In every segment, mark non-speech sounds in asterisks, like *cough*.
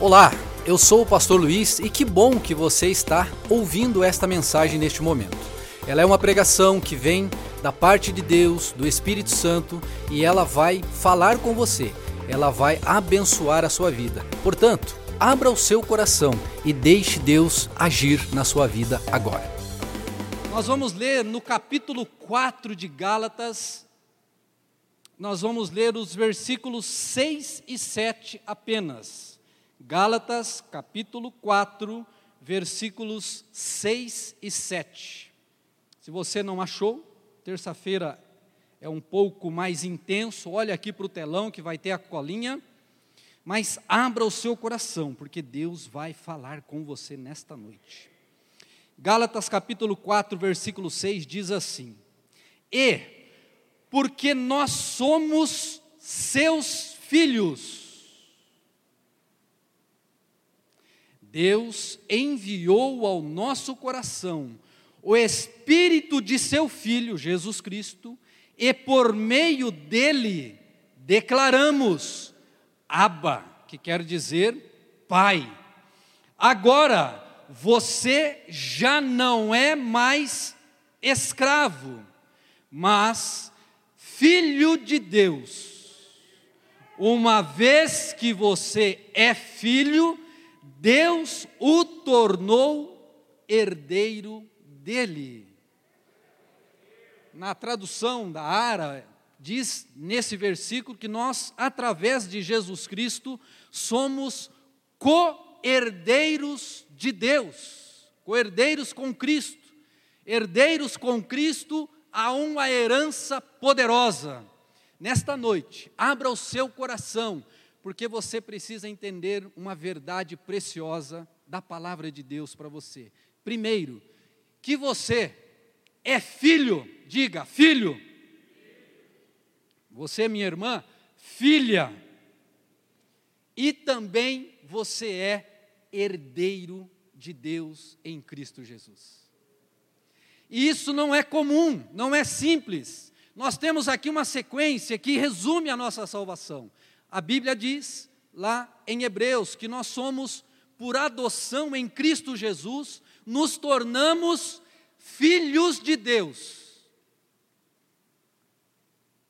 Olá, eu sou o pastor Luiz e que bom que você está ouvindo esta mensagem neste momento. Ela é uma pregação que vem da parte de Deus, do Espírito Santo, e ela vai falar com você. Ela vai abençoar a sua vida. Portanto, abra o seu coração e deixe Deus agir na sua vida agora. Nós vamos ler no capítulo 4 de Gálatas, nós vamos ler os versículos 6 e 7 apenas. Gálatas, capítulo 4, versículos 6 e 7. Se você não achou, terça-feira é um pouco mais intenso, olha aqui para o telão que vai ter a colinha, mas abra o seu coração, porque Deus vai falar com você nesta noite. Gálatas capítulo 4, versículo 6 diz assim: E porque nós somos seus filhos, Deus enviou ao nosso coração o Espírito de seu Filho, Jesus Cristo, e por meio dele declaramos Abba, que quer dizer Pai. Agora, você já não é mais escravo, mas filho de Deus. Uma vez que você é filho, Deus o tornou herdeiro dele. Na tradução da Ara, diz nesse versículo que nós, através de Jesus Cristo, somos co-herdeiros de Deus, co-herdeiros com Cristo, herdeiros com Cristo a uma herança poderosa. Nesta noite, abra o seu coração porque você precisa entender uma verdade preciosa da palavra de Deus para você. Primeiro, que você é filho, diga, filho. Você, minha irmã, filha. E também você é herdeiro de Deus em Cristo Jesus. E isso não é comum, não é simples. Nós temos aqui uma sequência que resume a nossa salvação. A Bíblia diz lá em Hebreus que nós somos, por adoção em Cristo Jesus, nos tornamos filhos de Deus.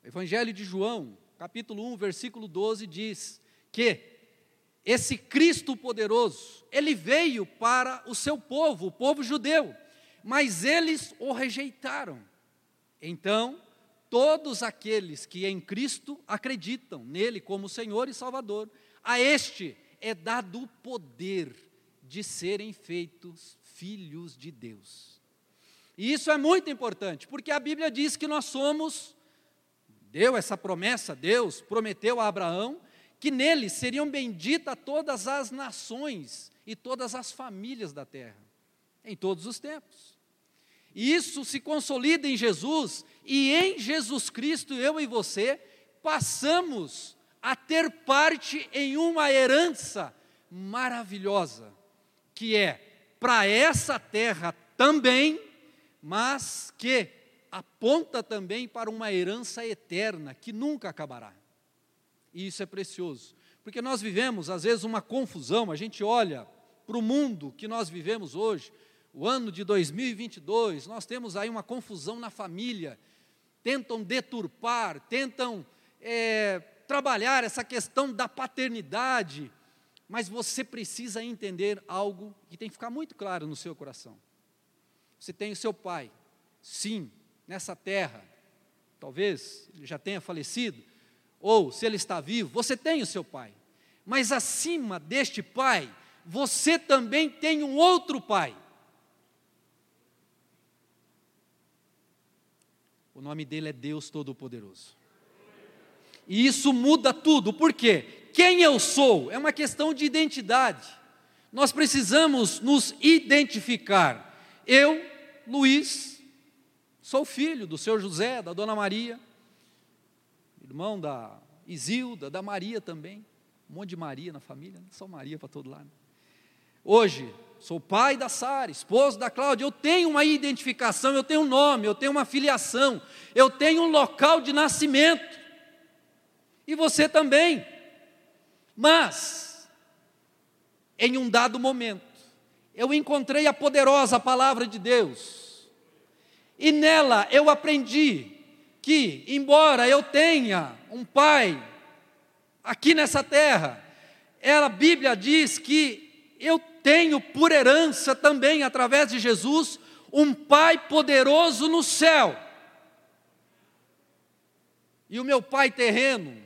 Evangelho de João, capítulo 1, versículo 12 diz que esse Cristo poderoso, ele veio para o seu povo, o povo judeu, mas eles o rejeitaram. Então, todos aqueles que em Cristo acreditam nele como Senhor e Salvador, a este é dado o poder de serem feitos filhos de Deus. E isso é muito importante, porque a Bíblia diz que nós somos, deu essa promessa, Deus prometeu a Abraão que nele seriam benditas todas as nações e todas as famílias da terra, em todos os tempos. E isso se consolida em Jesus, e em Jesus Cristo, eu e você, passamos a ter parte em uma herança maravilhosa, que é para essa terra também, mas que aponta também para uma herança eterna que nunca acabará. E isso é precioso, porque nós vivemos às vezes uma confusão, a gente olha para o mundo que nós vivemos hoje, o ano de 2022, nós temos aí uma confusão na família, tentam deturpar, tentam é, trabalhar essa questão da paternidade, mas você precisa entender algo que tem que ficar muito claro no seu coração. Você tem o seu pai, sim, nessa terra, talvez ele já tenha falecido, ou se ele está vivo, você tem o seu pai, mas acima deste pai, você também tem um outro pai O nome dele é Deus Todo-Poderoso. E isso muda tudo, por quê? Quem eu sou é uma questão de identidade. Nós precisamos nos identificar. Eu, Luiz, sou filho do seu José, da dona Maria, irmão da Isilda, da Maria também. Um monte de Maria na família, né? só Maria para todo lado. Hoje, sou pai da Sara, esposo da Cláudia, eu tenho uma identificação, eu tenho um nome, eu tenho uma filiação, eu tenho um local de nascimento. E você também. Mas em um dado momento, eu encontrei a poderosa palavra de Deus, e nela eu aprendi que, embora eu tenha um pai aqui nessa terra, ela, a Bíblia diz que eu tenho por herança também, através de Jesus, um pai poderoso no céu. E o meu pai terreno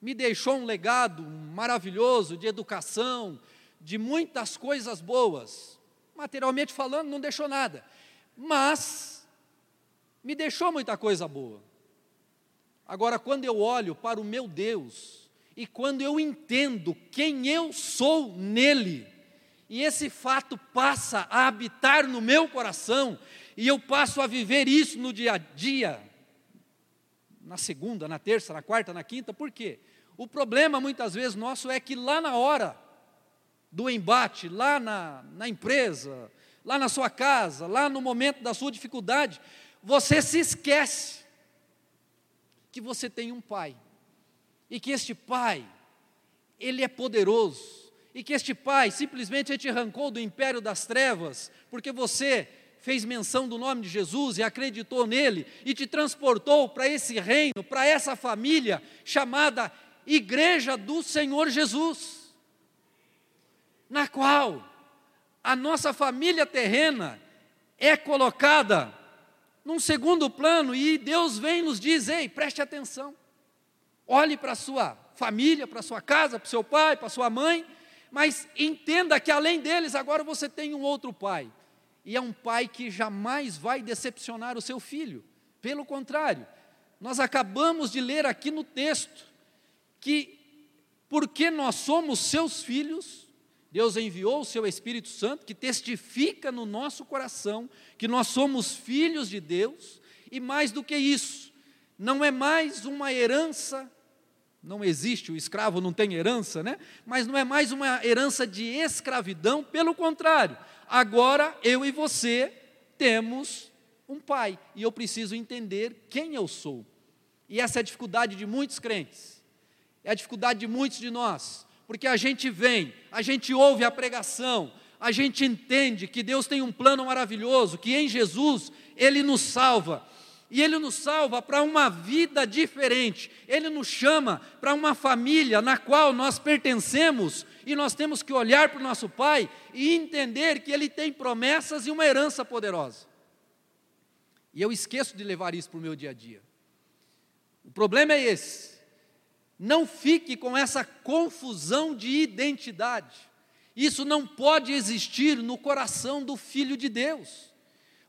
me deixou um legado maravilhoso de educação, de muitas coisas boas. Materialmente falando, não deixou nada. Mas me deixou muita coisa boa. Agora, quando eu olho para o meu Deus e quando eu entendo quem eu sou nele, e esse fato passa a habitar no meu coração, e eu passo a viver isso no dia a dia, na segunda, na terça, na quarta, na quinta, por quê? O problema muitas vezes nosso é que lá na hora do embate, lá na, na empresa, lá na sua casa, lá no momento da sua dificuldade, você se esquece que você tem um pai e que este pai, ele é poderoso e que este pai simplesmente te arrancou do império das trevas, porque você fez menção do nome de Jesus e acreditou nele e te transportou para esse reino, para essa família chamada Igreja do Senhor Jesus, na qual a nossa família terrena é colocada num segundo plano e Deus vem e nos diz: ei, preste atenção, olhe para a sua família, para a sua casa, para o seu pai, para a sua mãe, mas entenda que além deles agora você tem um outro pai, e é um pai que jamais vai decepcionar o seu filho, pelo contrário, nós acabamos de ler aqui no texto que, porque nós somos seus filhos, Deus enviou o seu Espírito Santo que testifica no nosso coração que nós somos filhos de Deus, e mais do que isso, não é mais uma herança, não existe, o escravo não tem herança, né? Mas não é mais uma herança de escravidão, pelo contrário, agora eu e você temos um pai, e eu preciso entender quem eu sou. E essa é a dificuldade de muitos crentes, é a dificuldade de muitos de nós porque a gente vem, a gente ouve a pregação, a gente entende que Deus tem um plano maravilhoso, que em Jesus Ele nos salva. E Ele nos salva para uma vida diferente, Ele nos chama para uma família na qual nós pertencemos e nós temos que olhar para o nosso Pai e entender que Ele tem promessas e uma herança poderosa. E eu esqueço de levar isso para o meu dia a dia. O problema é esse não fique com essa confusão de identidade. Isso não pode existir no coração do filho de Deus.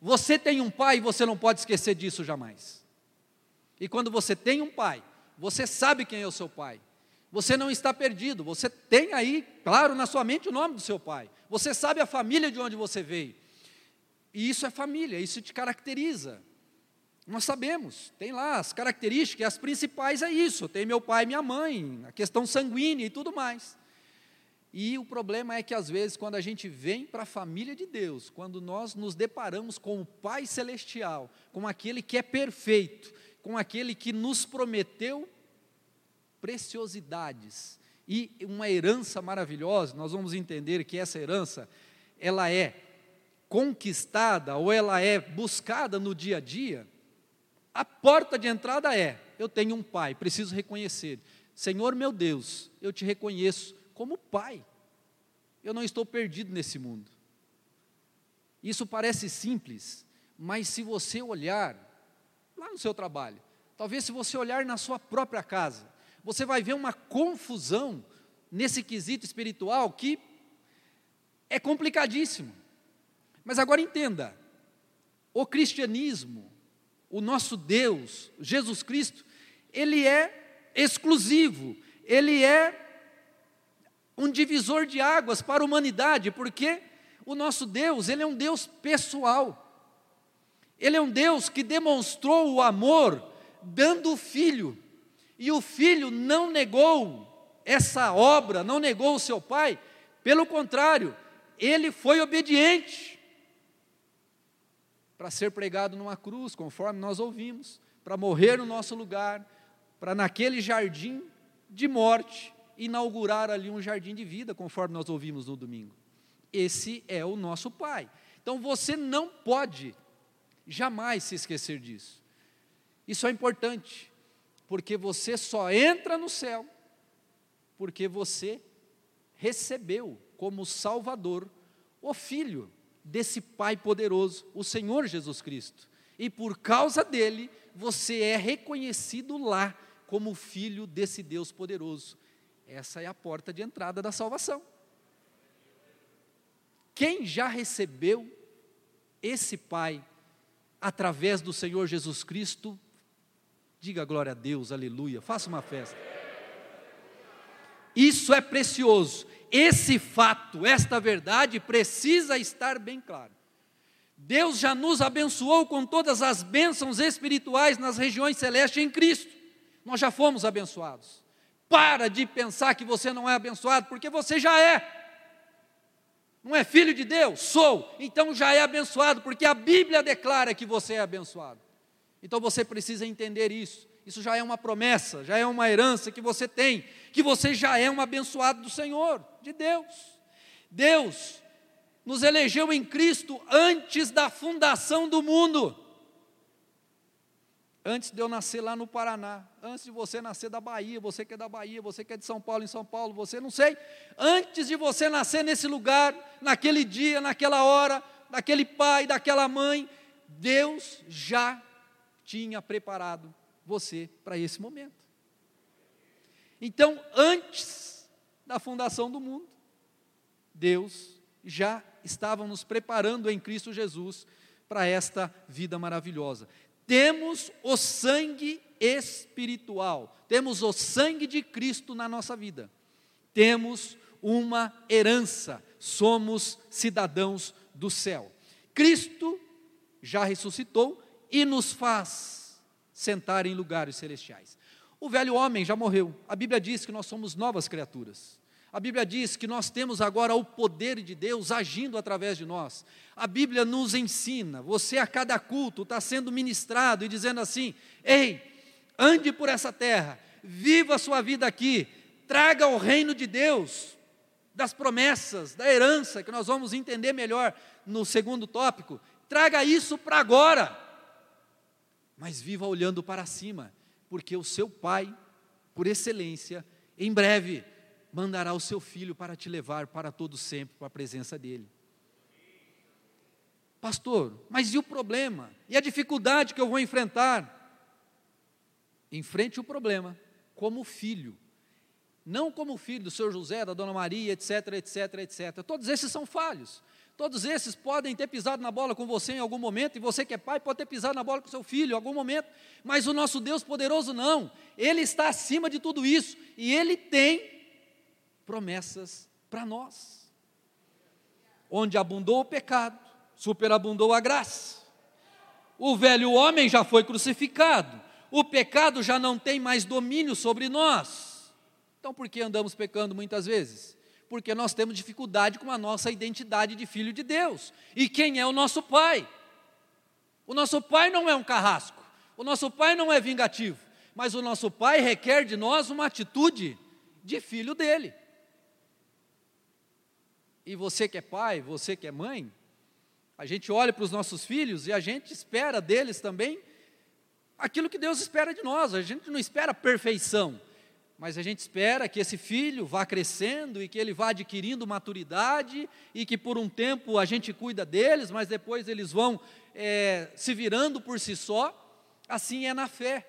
Você tem um pai e você não pode esquecer disso jamais. E quando você tem um pai, você sabe quem é o seu pai. Você não está perdido, você tem aí, claro, na sua mente o nome do seu pai. Você sabe a família de onde você veio. E isso é família, isso te caracteriza. Nós sabemos, tem lá as características, as principais é isso: tem meu pai e minha mãe, a questão sanguínea e tudo mais. E o problema é que às vezes, quando a gente vem para a família de Deus, quando nós nos deparamos com o Pai Celestial, com aquele que é perfeito, com aquele que nos prometeu preciosidades e uma herança maravilhosa, nós vamos entender que essa herança, ela é conquistada ou ela é buscada no dia a dia a porta de entrada é: eu tenho um pai, preciso reconhecer. Senhor meu Deus, eu te reconheço como pai. Eu não estou perdido nesse mundo. Isso parece simples, mas se você olhar lá no seu trabalho, talvez se você olhar na sua própria casa, você vai ver uma confusão nesse quesito espiritual que é complicadíssimo. Mas agora entenda: o cristianismo o nosso Deus, Jesus Cristo, ele é exclusivo, ele é um divisor de águas para a humanidade, porque o nosso Deus, ele é um Deus pessoal. Ele é um Deus que demonstrou o amor dando o filho. E o filho não negou essa obra, não negou o seu pai, pelo contrário, ele foi obediente para ser pregado numa cruz, conforme nós ouvimos, para morrer no nosso lugar, para naquele jardim de morte inaugurar ali um jardim de vida, conforme nós ouvimos no domingo. Esse é o nosso Pai. Então você não pode jamais se esquecer disso. Isso é importante, porque você só entra no céu porque você recebeu como Salvador o Filho desse Pai poderoso, o Senhor Jesus Cristo. E por causa dele, você é reconhecido lá como filho desse Deus poderoso. Essa é a porta de entrada da salvação. Quem já recebeu esse Pai através do Senhor Jesus Cristo, diga glória a Deus, aleluia, faça uma festa. Isso é precioso. Esse fato, esta verdade precisa estar bem claro. Deus já nos abençoou com todas as bênçãos espirituais nas regiões celestes em Cristo. Nós já fomos abençoados. Para de pensar que você não é abençoado, porque você já é. Não é filho de Deus? Sou. Então já é abençoado, porque a Bíblia declara que você é abençoado. Então você precisa entender isso. Isso já é uma promessa, já é uma herança que você tem, que você já é um abençoado do Senhor, de Deus. Deus nos elegeu em Cristo antes da fundação do mundo. Antes de eu nascer lá no Paraná, antes de você nascer da Bahia, você que é da Bahia, você que é de São Paulo, em São Paulo, você não sei, antes de você nascer nesse lugar, naquele dia, naquela hora, daquele pai, daquela mãe, Deus já tinha preparado você para esse momento. Então, antes da fundação do mundo, Deus já estava nos preparando em Cristo Jesus para esta vida maravilhosa. Temos o sangue espiritual, temos o sangue de Cristo na nossa vida, temos uma herança, somos cidadãos do céu. Cristo já ressuscitou e nos faz sentar em lugares celestiais. O velho homem já morreu. A Bíblia diz que nós somos novas criaturas. A Bíblia diz que nós temos agora o poder de Deus agindo através de nós. A Bíblia nos ensina, você a cada culto está sendo ministrado e dizendo assim: ei, ande por essa terra, viva a sua vida aqui, traga o reino de Deus, das promessas, da herança, que nós vamos entender melhor no segundo tópico, traga isso para agora mas viva olhando para cima, porque o seu Pai, por excelência, em breve mandará o seu filho para te levar para todo sempre para a presença dele. Pastor, mas e o problema? E a dificuldade que eu vou enfrentar? Enfrente o problema como filho, não como filho do seu José, da dona Maria, etc, etc, etc. Todos esses são falhos. Todos esses podem ter pisado na bola com você em algum momento, e você que é pai pode ter pisado na bola com seu filho em algum momento, mas o nosso Deus poderoso não, Ele está acima de tudo isso, e Ele tem promessas para nós. Onde abundou o pecado, superabundou a graça. O velho homem já foi crucificado, o pecado já não tem mais domínio sobre nós. Então por que andamos pecando muitas vezes? porque nós temos dificuldade com a nossa identidade de filho de Deus. E quem é o nosso pai? O nosso pai não é um carrasco, o nosso pai não é vingativo, mas o nosso pai requer de nós uma atitude de filho dele. E você que é pai, você que é mãe, a gente olha para os nossos filhos e a gente espera deles também aquilo que Deus espera de nós, a gente não espera perfeição, mas a gente espera que esse filho vá crescendo e que ele vá adquirindo maturidade e que por um tempo a gente cuida deles, mas depois eles vão é, se virando por si só. Assim é na fé.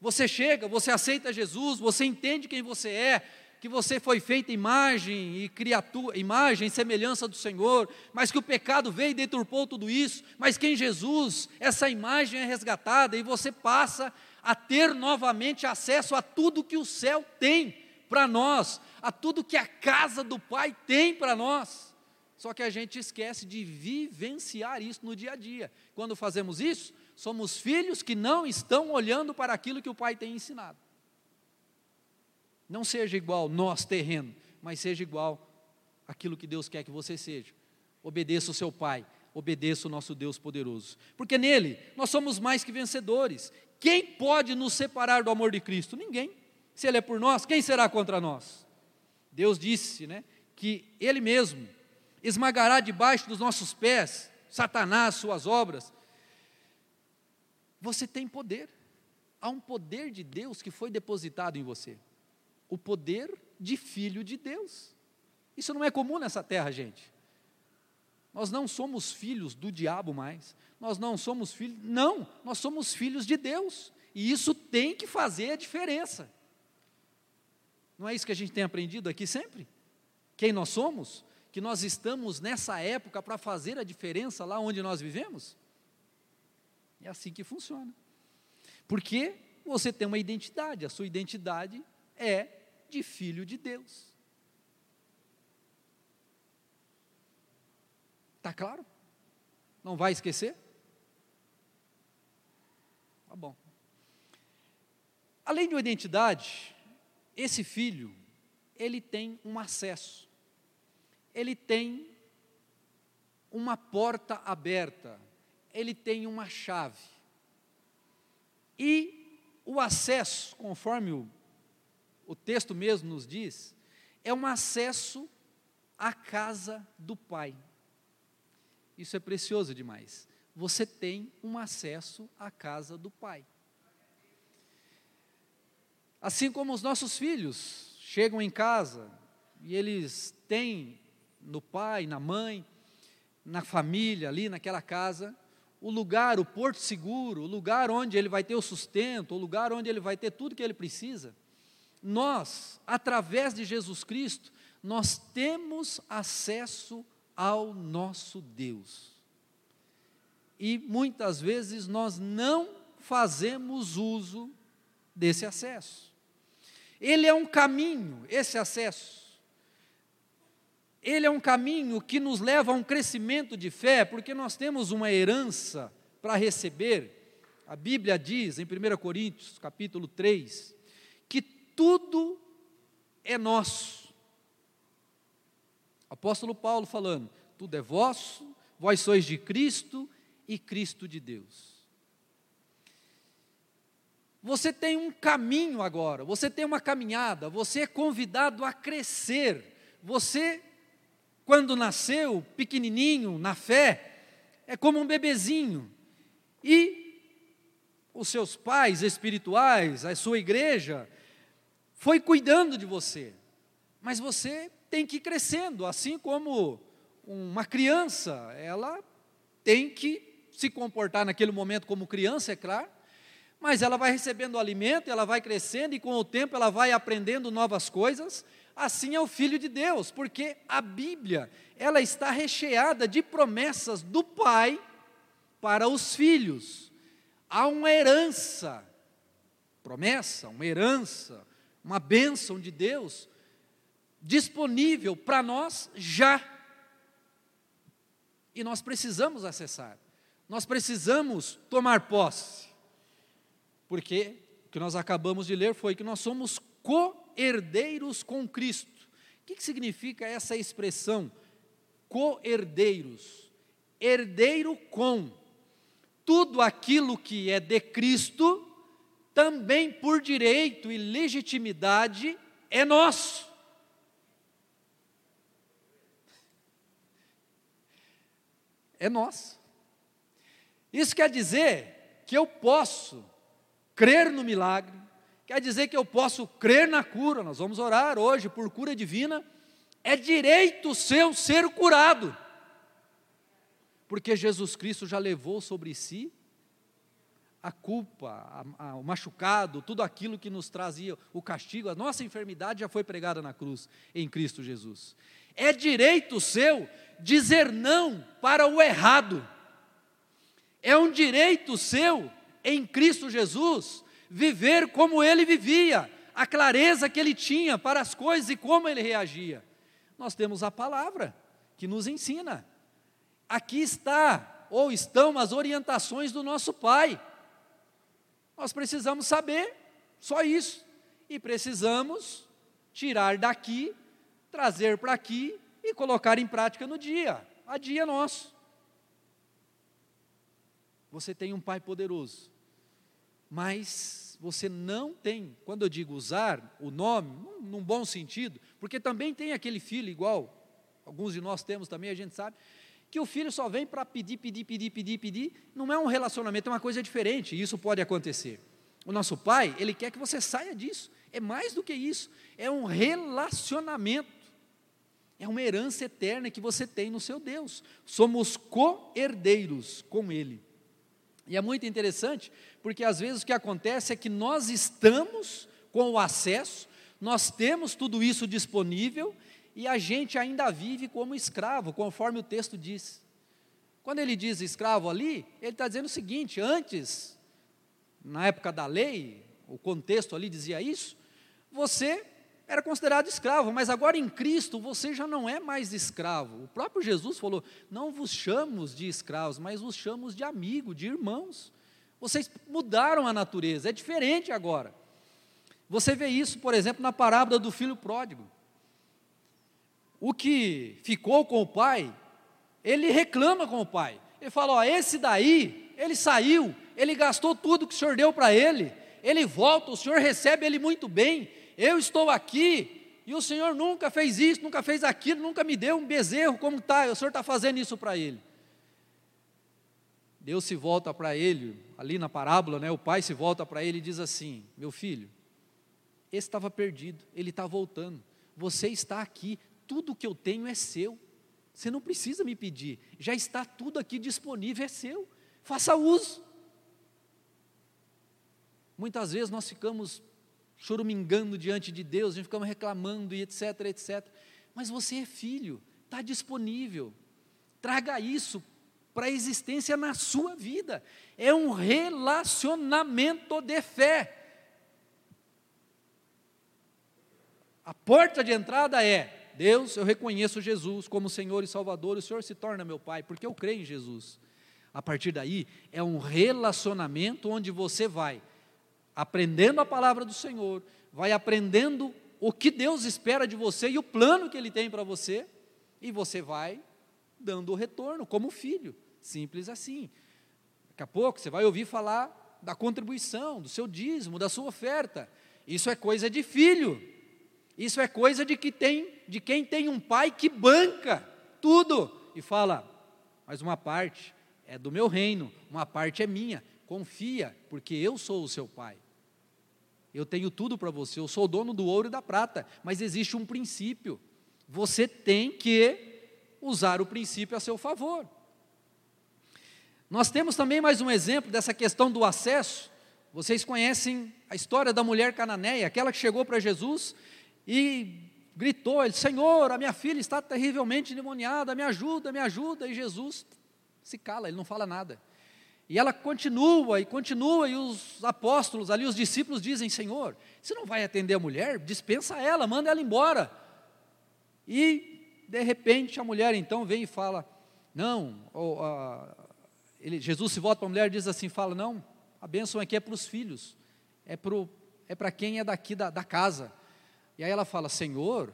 Você chega, você aceita Jesus, você entende quem você é, que você foi feita imagem e criatura, imagem e semelhança do Senhor, mas que o pecado veio e deturpou tudo isso, mas que em Jesus essa imagem é resgatada e você passa a ter novamente acesso a tudo que o céu tem para nós, a tudo que a casa do Pai tem para nós. Só que a gente esquece de vivenciar isso no dia a dia. Quando fazemos isso, somos filhos que não estão olhando para aquilo que o Pai tem ensinado. Não seja igual nós terreno, mas seja igual aquilo que Deus quer que você seja. Obedeça o seu Pai, obedeça o nosso Deus poderoso. Porque nele nós somos mais que vencedores. Quem pode nos separar do amor de Cristo? Ninguém. Se Ele é por nós, quem será contra nós? Deus disse, né, que Ele mesmo esmagará debaixo dos nossos pés Satanás, suas obras. Você tem poder. Há um poder de Deus que foi depositado em você. O poder de filho de Deus. Isso não é comum nessa terra, gente. Nós não somos filhos do diabo mais. Nós não somos filhos. Não, nós somos filhos de Deus. E isso tem que fazer a diferença. Não é isso que a gente tem aprendido aqui sempre? Quem nós somos? Que nós estamos nessa época para fazer a diferença lá onde nós vivemos? É assim que funciona. Porque você tem uma identidade, a sua identidade é de filho de Deus. Está claro? Não vai esquecer? Tá bom. Além de uma identidade, esse filho, ele tem um acesso, ele tem uma porta aberta, ele tem uma chave. E o acesso, conforme o, o texto mesmo nos diz, é um acesso à casa do Pai. Isso é precioso demais. Você tem um acesso à casa do Pai. Assim como os nossos filhos chegam em casa e eles têm no pai, na mãe, na família, ali naquela casa, o lugar, o porto seguro, o lugar onde ele vai ter o sustento, o lugar onde ele vai ter tudo que ele precisa. Nós, através de Jesus Cristo, nós temos acesso ao nosso Deus. E muitas vezes nós não fazemos uso desse acesso. Ele é um caminho, esse acesso. Ele é um caminho que nos leva a um crescimento de fé, porque nós temos uma herança para receber. A Bíblia diz em 1 Coríntios, capítulo 3, que tudo é nosso Apóstolo Paulo falando: tudo é vosso, vós sois de Cristo e Cristo de Deus. Você tem um caminho agora, você tem uma caminhada, você é convidado a crescer. Você, quando nasceu, pequenininho, na fé, é como um bebezinho. E os seus pais espirituais, a sua igreja, foi cuidando de você. Mas você tem que ir crescendo, assim como uma criança, ela tem que se comportar naquele momento como criança, é claro, mas ela vai recebendo alimento, ela vai crescendo e com o tempo ela vai aprendendo novas coisas. Assim é o filho de Deus, porque a Bíblia, ela está recheada de promessas do Pai para os filhos. Há uma herança, promessa, uma herança, uma bênção de Deus disponível para nós já. E nós precisamos acessar, nós precisamos tomar posse, porque o que nós acabamos de ler foi que nós somos co-herdeiros com Cristo. O que, que significa essa expressão, co-herdeiros? Herdeiro com tudo aquilo que é de Cristo, também por direito e legitimidade é nosso. é nossa. Isso quer dizer que eu posso crer no milagre, quer dizer que eu posso crer na cura. Nós vamos orar hoje por cura divina. É direito seu ser curado, porque Jesus Cristo já levou sobre si a culpa, a, a, o machucado, tudo aquilo que nos trazia o castigo, a nossa enfermidade já foi pregada na cruz em Cristo Jesus. É direito seu dizer não para o errado. É um direito seu, em Cristo Jesus, viver como ele vivia, a clareza que ele tinha para as coisas e como ele reagia. Nós temos a palavra que nos ensina. Aqui está, ou estão as orientações do nosso Pai. Nós precisamos saber só isso. E precisamos tirar daqui, trazer para aqui e colocar em prática no dia, a dia nosso. Você tem um Pai poderoso, mas você não tem, quando eu digo usar o nome, num, bom sentido, porque também tem aquele filho igual, alguns de nós temos também, a gente sabe, que o filho só vem para pedir, pedir, pedir, pedir, pedir, não é um relacionamento, é uma coisa diferente, isso pode acontecer. O nosso pai, ele quer que você saia disso, é mais do que isso, é um relacionamento, é uma herança eterna que você tem no seu Deus, somos co-herdeiros com Ele. E é muito interessante, porque às vezes o que acontece é que nós estamos com o acesso, nós temos tudo isso disponível, e a gente ainda vive como escravo, conforme o texto diz. Quando ele diz escravo ali, ele está dizendo o seguinte: antes, na época da lei, o contexto ali dizia isso, você era considerado escravo, mas agora em Cristo você já não é mais escravo. O próprio Jesus falou: não vos chamamos de escravos, mas vos chamamos de amigo, de irmãos. Vocês mudaram a natureza, é diferente agora. Você vê isso, por exemplo, na parábola do filho pródigo. O que ficou com o pai, ele reclama com o pai. Ele fala: Ó, esse daí, ele saiu, ele gastou tudo que o senhor deu para ele, ele volta, o senhor recebe ele muito bem. Eu estou aqui e o senhor nunca fez isso, nunca fez aquilo, nunca me deu um bezerro como está, o senhor está fazendo isso para ele. Deus se volta para ele, ali na parábola, né, o pai se volta para ele e diz assim: Meu filho, esse estava perdido, ele está voltando, você está aqui, tudo que eu tenho é seu. Você não precisa me pedir, já está tudo aqui disponível, é seu. Faça uso. Muitas vezes nós ficamos chorumingando diante de Deus, a ficamos reclamando e etc, etc. Mas você é filho, está disponível. Traga isso para a existência na sua vida. É um relacionamento de fé. A porta de entrada é Deus, eu reconheço Jesus como Senhor e Salvador, o Senhor se torna meu Pai, porque eu creio em Jesus. A partir daí, é um relacionamento onde você vai aprendendo a palavra do Senhor, vai aprendendo o que Deus espera de você e o plano que Ele tem para você, e você vai dando o retorno como filho, simples assim. Daqui a pouco você vai ouvir falar da contribuição, do seu dízimo, da sua oferta. Isso é coisa de filho. Isso é coisa de, que tem, de quem tem um pai que banca tudo e fala: mas uma parte é do meu reino, uma parte é minha. Confia, porque eu sou o seu pai. Eu tenho tudo para você, eu sou dono do ouro e da prata, mas existe um princípio. Você tem que usar o princípio a seu favor. Nós temos também mais um exemplo dessa questão do acesso. Vocês conhecem a história da mulher cananeia, aquela que chegou para Jesus e gritou: ele, Senhor, a minha filha está terrivelmente endemoniada, me ajuda, me ajuda. E Jesus se cala, ele não fala nada. E ela continua e continua, e os apóstolos ali, os discípulos dizem: Senhor, você não vai atender a mulher? Dispensa ela, manda ela embora. E, de repente, a mulher então vem e fala: Não, ou, ele, Jesus se volta para a mulher e diz assim: Fala, não, a bênção aqui é para os filhos, é para é quem é daqui da, da casa. E aí ela fala: Senhor,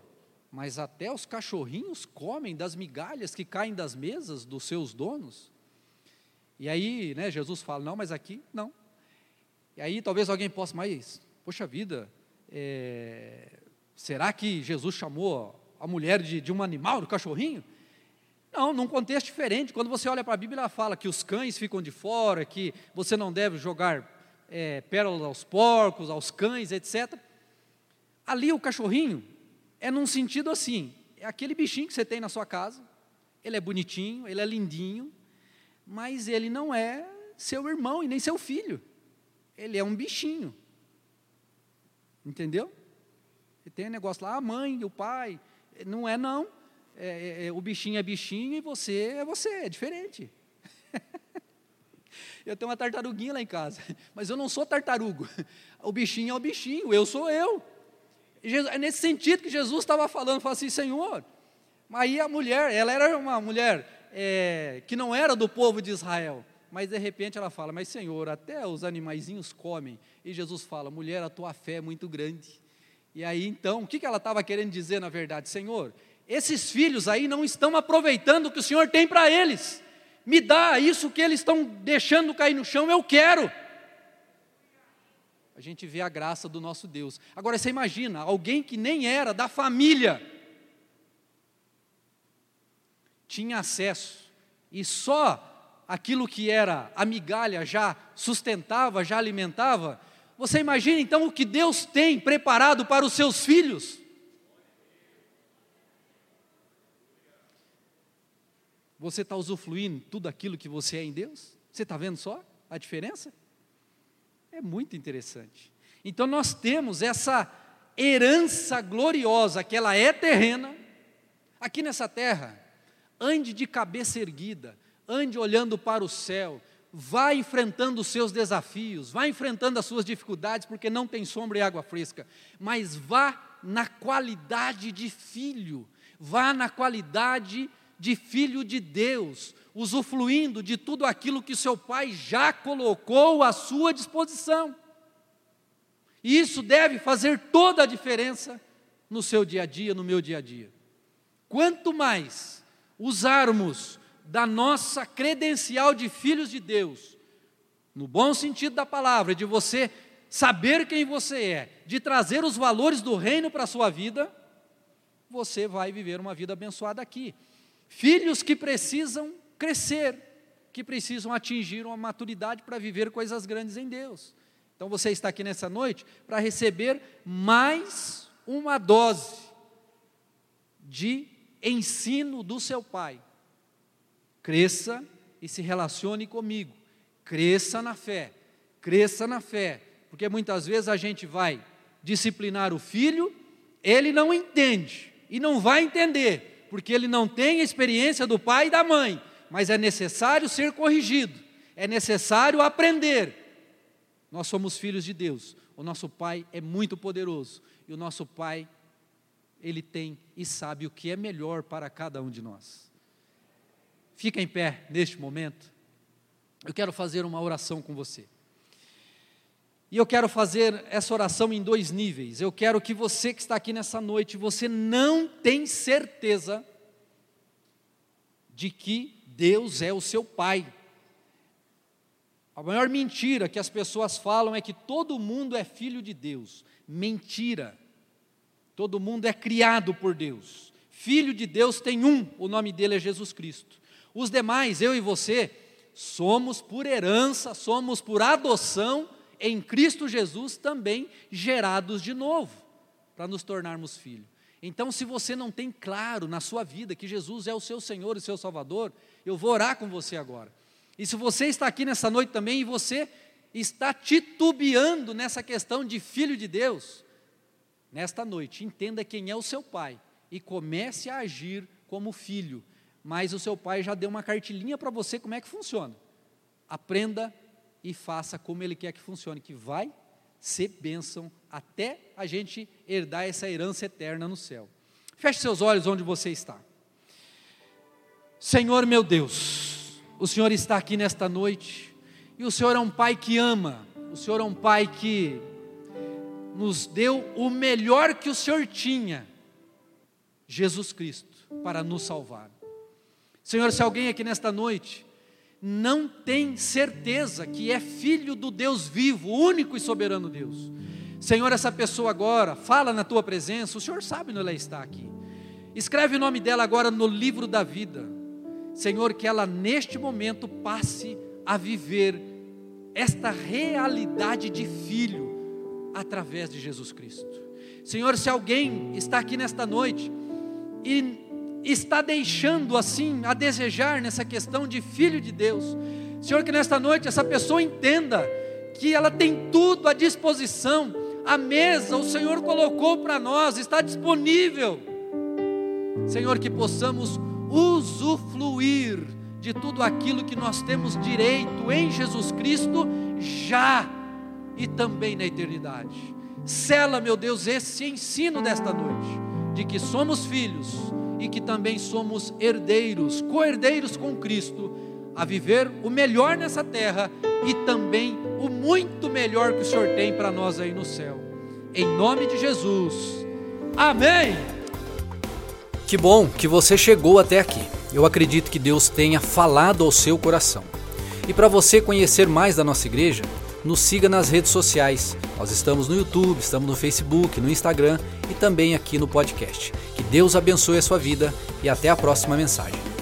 mas até os cachorrinhos comem das migalhas que caem das mesas dos seus donos. E aí, né, Jesus fala: Não, mas aqui não. E aí talvez alguém possa, mas, poxa vida, é, será que Jesus chamou a mulher de, de um animal, do cachorrinho? Não, num contexto diferente. Quando você olha para a Bíblia, ela fala que os cães ficam de fora, que você não deve jogar é, pérolas aos porcos, aos cães, etc. Ali o cachorrinho é num sentido assim, é aquele bichinho que você tem na sua casa, ele é bonitinho, ele é lindinho, mas ele não é seu irmão e nem seu filho. Ele é um bichinho. Entendeu? E tem um negócio lá, a mãe, o pai. Não é não. É, é, é, o bichinho é bichinho e você é você, é diferente. *laughs* eu tenho uma tartaruguinha lá em casa, *laughs* mas eu não sou tartarugo. *laughs* O bichinho é o bichinho, eu sou eu. É nesse sentido que Jesus estava falando, falou assim, Senhor, aí a mulher, ela era uma mulher é, que não era do povo de Israel, mas de repente ela fala, mas Senhor, até os animaizinhos comem, e Jesus fala, mulher, a tua fé é muito grande, e aí então, o que ela estava querendo dizer na verdade? Senhor, esses filhos aí não estão aproveitando o que o Senhor tem para eles, me dá isso que eles estão deixando cair no chão, eu quero, a gente vê a graça do nosso Deus. Agora você imagina, alguém que nem era da família, tinha acesso, e só aquilo que era a migalha já sustentava, já alimentava. Você imagina então o que Deus tem preparado para os seus filhos? Você está usufruindo tudo aquilo que você é em Deus? Você está vendo só a diferença? É muito interessante. Então nós temos essa herança gloriosa, que ela é terrena, aqui nessa terra. Ande de cabeça erguida, ande olhando para o céu, vá enfrentando os seus desafios, vá enfrentando as suas dificuldades, porque não tem sombra e água fresca, mas vá na qualidade de filho, vá na qualidade de filho de Deus, usufruindo de tudo aquilo que seu pai já colocou à sua disposição. E isso deve fazer toda a diferença no seu dia a dia, no meu dia a dia. Quanto mais usarmos da nossa credencial de filhos de Deus, no bom sentido da palavra, de você saber quem você é, de trazer os valores do reino para a sua vida, você vai viver uma vida abençoada aqui. Filhos que precisam crescer, que precisam atingir uma maturidade para viver coisas grandes em Deus. Então você está aqui nessa noite para receber mais uma dose de ensino do seu pai. Cresça e se relacione comigo. Cresça na fé. Cresça na fé. Porque muitas vezes a gente vai disciplinar o filho, ele não entende e não vai entender, porque ele não tem a experiência do pai e da mãe mas é necessário ser corrigido, é necessário aprender. Nós somos filhos de Deus, o nosso Pai é muito poderoso e o nosso Pai, Ele tem e sabe o que é melhor para cada um de nós. Fica em pé neste momento, eu quero fazer uma oração com você. E eu quero fazer essa oração em dois níveis. Eu quero que você que está aqui nessa noite, você não tem certeza de que Deus é o seu pai. A maior mentira que as pessoas falam é que todo mundo é filho de Deus. Mentira. Todo mundo é criado por Deus. Filho de Deus tem um, o nome dele é Jesus Cristo. Os demais, eu e você, somos por herança, somos por adoção em Cristo Jesus também gerados de novo, para nos tornarmos filhos. Então, se você não tem claro na sua vida que Jesus é o seu Senhor e seu Salvador, eu vou orar com você agora. E se você está aqui nessa noite também e você está titubeando nessa questão de filho de Deus, nesta noite, entenda quem é o seu pai e comece a agir como filho. Mas o seu pai já deu uma cartilinha para você como é que funciona. Aprenda e faça como ele quer que funcione, que vai ser bênção até a gente herdar essa herança eterna no céu. Feche seus olhos onde você está. Senhor meu Deus, o Senhor está aqui nesta noite e o Senhor é um Pai que ama, o Senhor é um Pai que nos deu o melhor que o Senhor tinha, Jesus Cristo, para nos salvar. Senhor, se alguém aqui nesta noite não tem certeza que é filho do Deus vivo, único e soberano Deus, Senhor, essa pessoa agora fala na tua presença, o Senhor sabe onde ela está aqui. Escreve o nome dela agora no livro da vida. Senhor, que ela neste momento passe a viver esta realidade de filho através de Jesus Cristo. Senhor, se alguém está aqui nesta noite e está deixando assim a desejar nessa questão de filho de Deus, Senhor, que nesta noite essa pessoa entenda que ela tem tudo à disposição, a mesa o Senhor colocou para nós, está disponível. Senhor, que possamos usufruir de tudo aquilo que nós temos direito em Jesus Cristo já e também na eternidade. Sela, meu Deus, esse ensino desta noite, de que somos filhos e que também somos herdeiros, co-herdeiros com Cristo, a viver o melhor nessa terra e também o muito melhor que o Senhor tem para nós aí no céu. Em nome de Jesus. Amém. Que bom que você chegou até aqui. Eu acredito que Deus tenha falado ao seu coração. E para você conhecer mais da nossa igreja, nos siga nas redes sociais. Nós estamos no YouTube, estamos no Facebook, no Instagram e também aqui no podcast. Que Deus abençoe a sua vida e até a próxima mensagem.